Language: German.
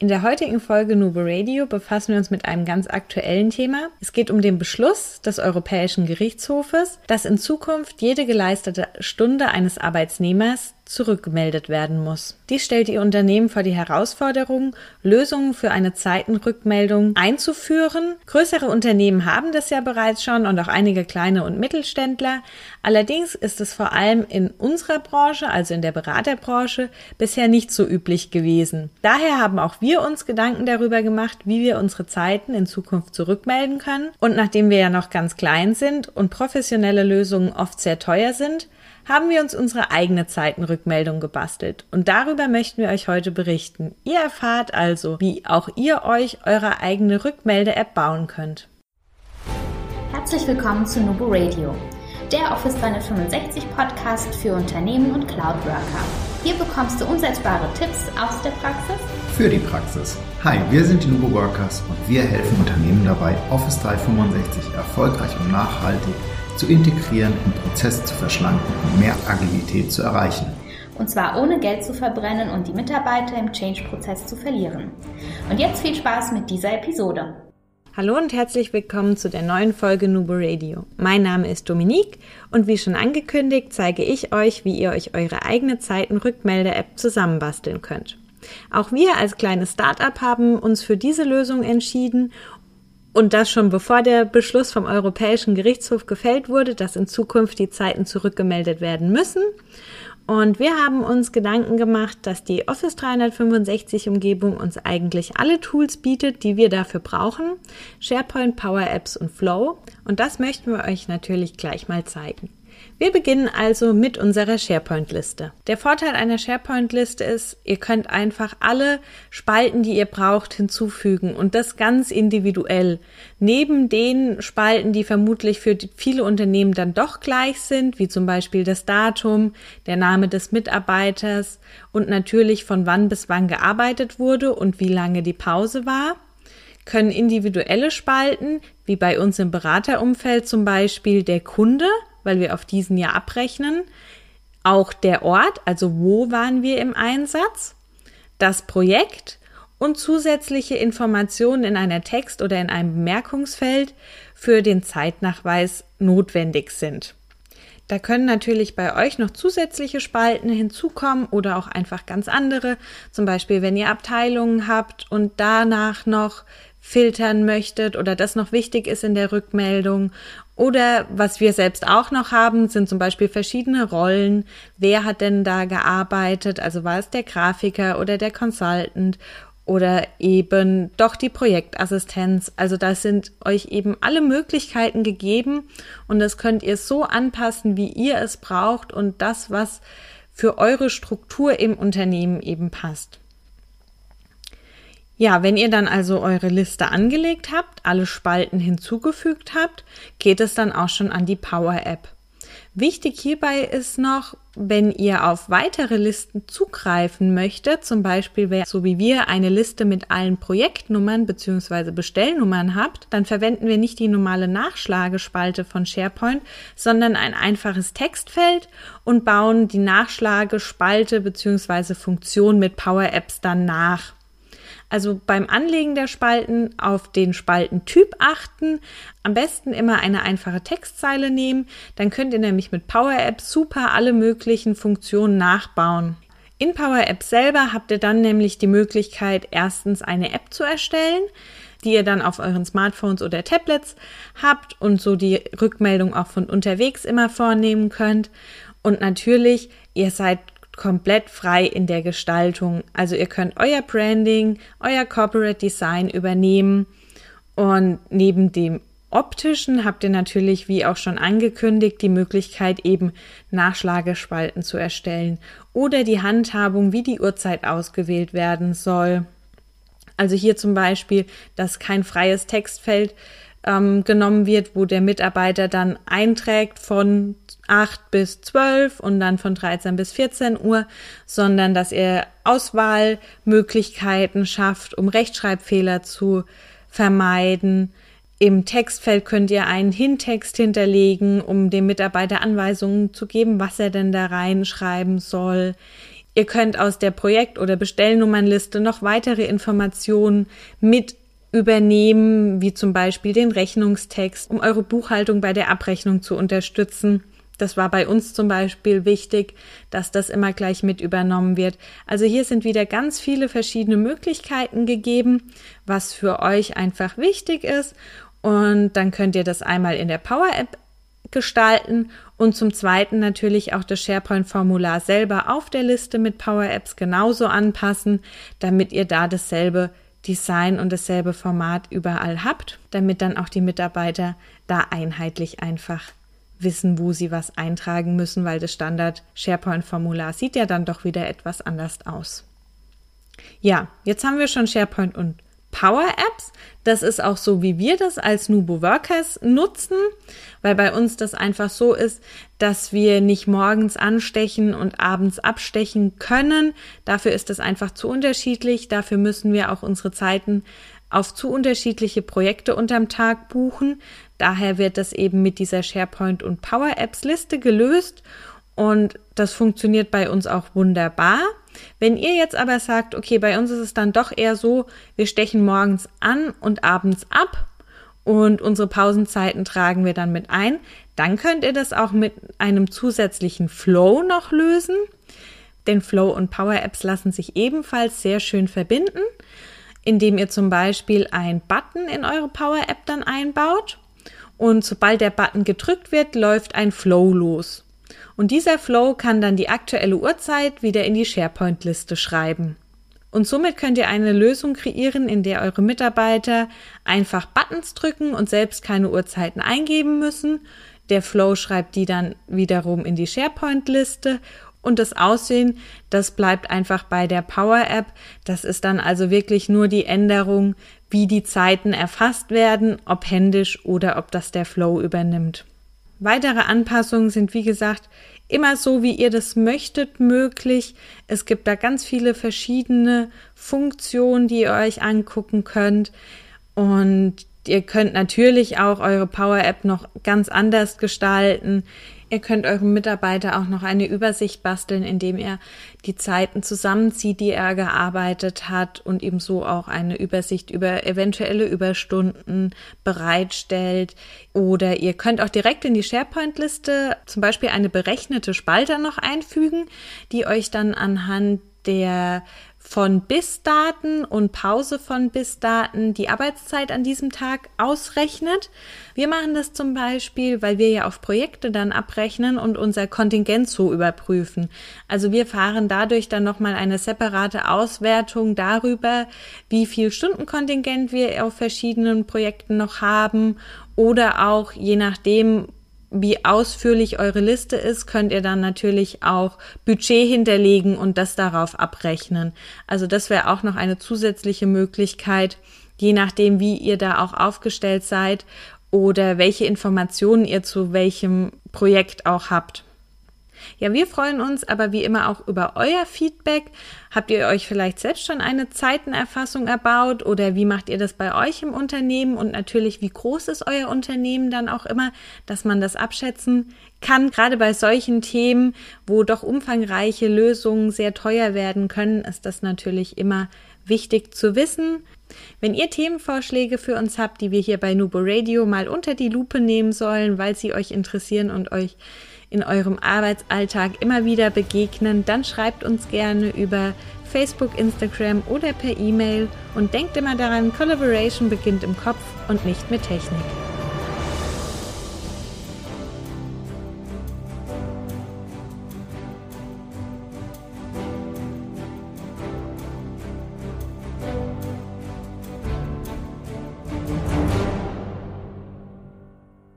In der heutigen Folge Nubo Radio befassen wir uns mit einem ganz aktuellen Thema. Es geht um den Beschluss des Europäischen Gerichtshofes, dass in Zukunft jede geleistete Stunde eines Arbeitnehmers zurückgemeldet werden muss. Dies stellt die Unternehmen vor die Herausforderung, Lösungen für eine Zeitenrückmeldung einzuführen. Größere Unternehmen haben das ja bereits schon und auch einige kleine und Mittelständler. Allerdings ist es vor allem in unserer Branche, also in der Beraterbranche, bisher nicht so üblich gewesen. Daher haben auch wir uns Gedanken darüber gemacht, wie wir unsere Zeiten in Zukunft zurückmelden können. Und nachdem wir ja noch ganz klein sind und professionelle Lösungen oft sehr teuer sind, haben wir uns unsere eigene Zeitenrückmeldung gebastelt und darüber möchten wir euch heute berichten. Ihr erfahrt also, wie auch ihr euch eure eigene Rückmelde-App bauen könnt. Herzlich willkommen zu Nubo Radio, der Office 365 Podcast für Unternehmen und Cloud Worker. Hier bekommst du umsetzbare Tipps aus der Praxis für die Praxis. Hi, wir sind die Nubo Workers und wir helfen Unternehmen dabei, Office 365 erfolgreich und nachhaltig zu integrieren, im Prozess zu verschlanken und mehr Agilität zu erreichen. Und zwar ohne Geld zu verbrennen und die Mitarbeiter im Change-Prozess zu verlieren. Und jetzt viel Spaß mit dieser Episode. Hallo und herzlich willkommen zu der neuen Folge Nubo Radio. Mein Name ist Dominique und wie schon angekündigt, zeige ich euch, wie ihr euch eure eigene Zeiten-Rückmelde-App zusammenbasteln könnt. Auch wir als kleines Startup haben uns für diese Lösung entschieden und das schon bevor der Beschluss vom Europäischen Gerichtshof gefällt wurde, dass in Zukunft die Zeiten zurückgemeldet werden müssen. Und wir haben uns Gedanken gemacht, dass die Office 365 Umgebung uns eigentlich alle Tools bietet, die wir dafür brauchen. SharePoint, Power Apps und Flow. Und das möchten wir euch natürlich gleich mal zeigen. Wir beginnen also mit unserer SharePoint-Liste. Der Vorteil einer SharePoint-Liste ist, ihr könnt einfach alle Spalten, die ihr braucht, hinzufügen und das ganz individuell. Neben den Spalten, die vermutlich für viele Unternehmen dann doch gleich sind, wie zum Beispiel das Datum, der Name des Mitarbeiters und natürlich von wann bis wann gearbeitet wurde und wie lange die Pause war, können individuelle Spalten, wie bei uns im Beraterumfeld zum Beispiel der Kunde, weil wir auf diesen ja abrechnen. Auch der Ort, also wo waren wir im Einsatz, das Projekt und zusätzliche Informationen in einer Text- oder in einem Bemerkungsfeld für den Zeitnachweis notwendig sind. Da können natürlich bei euch noch zusätzliche Spalten hinzukommen oder auch einfach ganz andere. Zum Beispiel, wenn ihr Abteilungen habt und danach noch filtern möchtet oder das noch wichtig ist in der Rückmeldung. Oder was wir selbst auch noch haben, sind zum Beispiel verschiedene Rollen. Wer hat denn da gearbeitet? Also war es der Grafiker oder der Consultant oder eben doch die Projektassistenz. Also da sind euch eben alle Möglichkeiten gegeben und das könnt ihr so anpassen, wie ihr es braucht und das, was für eure Struktur im Unternehmen eben passt. Ja, wenn ihr dann also eure Liste angelegt habt, alle Spalten hinzugefügt habt, geht es dann auch schon an die Power App. Wichtig hierbei ist noch, wenn ihr auf weitere Listen zugreifen möchtet, zum Beispiel wer so wie wir eine Liste mit allen Projektnummern bzw. Bestellnummern habt, dann verwenden wir nicht die normale Nachschlagespalte von SharePoint, sondern ein einfaches Textfeld und bauen die Nachschlagespalte bzw. Funktion mit Power Apps dann nach. Also beim Anlegen der Spalten auf den Spaltentyp achten. Am besten immer eine einfache Textzeile nehmen. Dann könnt ihr nämlich mit Power Apps super alle möglichen Funktionen nachbauen. In Power Apps selber habt ihr dann nämlich die Möglichkeit, erstens eine App zu erstellen, die ihr dann auf euren Smartphones oder Tablets habt und so die Rückmeldung auch von unterwegs immer vornehmen könnt. Und natürlich, ihr seid komplett frei in der Gestaltung. Also ihr könnt euer Branding, euer Corporate Design übernehmen und neben dem optischen habt ihr natürlich, wie auch schon angekündigt, die Möglichkeit eben Nachschlagespalten zu erstellen oder die Handhabung, wie die Uhrzeit ausgewählt werden soll. Also hier zum Beispiel, dass kein freies Textfeld ähm, genommen wird, wo der Mitarbeiter dann einträgt von 8 bis 12 und dann von 13 bis 14 Uhr, sondern dass er Auswahlmöglichkeiten schafft, um Rechtschreibfehler zu vermeiden. Im Textfeld könnt ihr einen Hintext hinterlegen, um dem Mitarbeiter Anweisungen zu geben, was er denn da reinschreiben soll. Ihr könnt aus der Projekt- oder Bestellnummernliste noch weitere Informationen mit übernehmen, wie zum Beispiel den Rechnungstext, um eure Buchhaltung bei der Abrechnung zu unterstützen. Das war bei uns zum Beispiel wichtig, dass das immer gleich mit übernommen wird. Also hier sind wieder ganz viele verschiedene Möglichkeiten gegeben, was für euch einfach wichtig ist. Und dann könnt ihr das einmal in der Power App gestalten und zum Zweiten natürlich auch das SharePoint-Formular selber auf der Liste mit Power Apps genauso anpassen, damit ihr da dasselbe Design und dasselbe Format überall habt, damit dann auch die Mitarbeiter da einheitlich einfach wissen, wo sie was eintragen müssen, weil das Standard SharePoint-Formular sieht ja dann doch wieder etwas anders aus. Ja, jetzt haben wir schon SharePoint und Power Apps. Das ist auch so, wie wir das als Nubo Workers nutzen, weil bei uns das einfach so ist, dass wir nicht morgens anstechen und abends abstechen können. Dafür ist das einfach zu unterschiedlich. Dafür müssen wir auch unsere Zeiten auf zu unterschiedliche Projekte unterm Tag buchen. Daher wird das eben mit dieser SharePoint und Power Apps Liste gelöst und das funktioniert bei uns auch wunderbar. Wenn ihr jetzt aber sagt, okay, bei uns ist es dann doch eher so, wir stechen morgens an und abends ab und unsere Pausenzeiten tragen wir dann mit ein, dann könnt ihr das auch mit einem zusätzlichen Flow noch lösen. Denn Flow und Power Apps lassen sich ebenfalls sehr schön verbinden, indem ihr zum Beispiel ein Button in eure Power App dann einbaut. Und sobald der Button gedrückt wird, läuft ein Flow los. Und dieser Flow kann dann die aktuelle Uhrzeit wieder in die SharePoint-Liste schreiben. Und somit könnt ihr eine Lösung kreieren, in der eure Mitarbeiter einfach Buttons drücken und selbst keine Uhrzeiten eingeben müssen. Der Flow schreibt die dann wiederum in die SharePoint-Liste und das Aussehen, das bleibt einfach bei der Power App. Das ist dann also wirklich nur die Änderung, wie die Zeiten erfasst werden, ob händisch oder ob das der Flow übernimmt. Weitere Anpassungen sind, wie gesagt, immer so, wie ihr das möchtet, möglich. Es gibt da ganz viele verschiedene Funktionen, die ihr euch angucken könnt. Und ihr könnt natürlich auch eure Power App noch ganz anders gestalten. Ihr könnt eurem Mitarbeiter auch noch eine Übersicht basteln, indem ihr die Zeiten zusammenzieht, die er gearbeitet hat und ihm so auch eine Übersicht über eventuelle Überstunden bereitstellt. Oder ihr könnt auch direkt in die SharePoint-Liste zum Beispiel eine berechnete Spalte noch einfügen, die euch dann anhand der von Bis-Daten und Pause von Bis-Daten die Arbeitszeit an diesem Tag ausrechnet. Wir machen das zum Beispiel, weil wir ja auf Projekte dann abrechnen und unser Kontingent so überprüfen. Also wir fahren dadurch dann nochmal eine separate Auswertung darüber, wie viel Stundenkontingent wir auf verschiedenen Projekten noch haben oder auch je nachdem, wie ausführlich eure Liste ist, könnt ihr dann natürlich auch Budget hinterlegen und das darauf abrechnen. Also das wäre auch noch eine zusätzliche Möglichkeit, je nachdem, wie ihr da auch aufgestellt seid oder welche Informationen ihr zu welchem Projekt auch habt. Ja, wir freuen uns aber wie immer auch über euer Feedback. Habt ihr euch vielleicht selbst schon eine Zeitenerfassung erbaut oder wie macht ihr das bei euch im Unternehmen und natürlich wie groß ist euer Unternehmen dann auch immer, dass man das abschätzen kann. Gerade bei solchen Themen, wo doch umfangreiche Lösungen sehr teuer werden können, ist das natürlich immer wichtig zu wissen. Wenn ihr Themenvorschläge für uns habt, die wir hier bei Nubo Radio mal unter die Lupe nehmen sollen, weil sie euch interessieren und euch in eurem Arbeitsalltag immer wieder begegnen, dann schreibt uns gerne über Facebook, Instagram oder per E-Mail und denkt immer daran, Collaboration beginnt im Kopf und nicht mit Technik.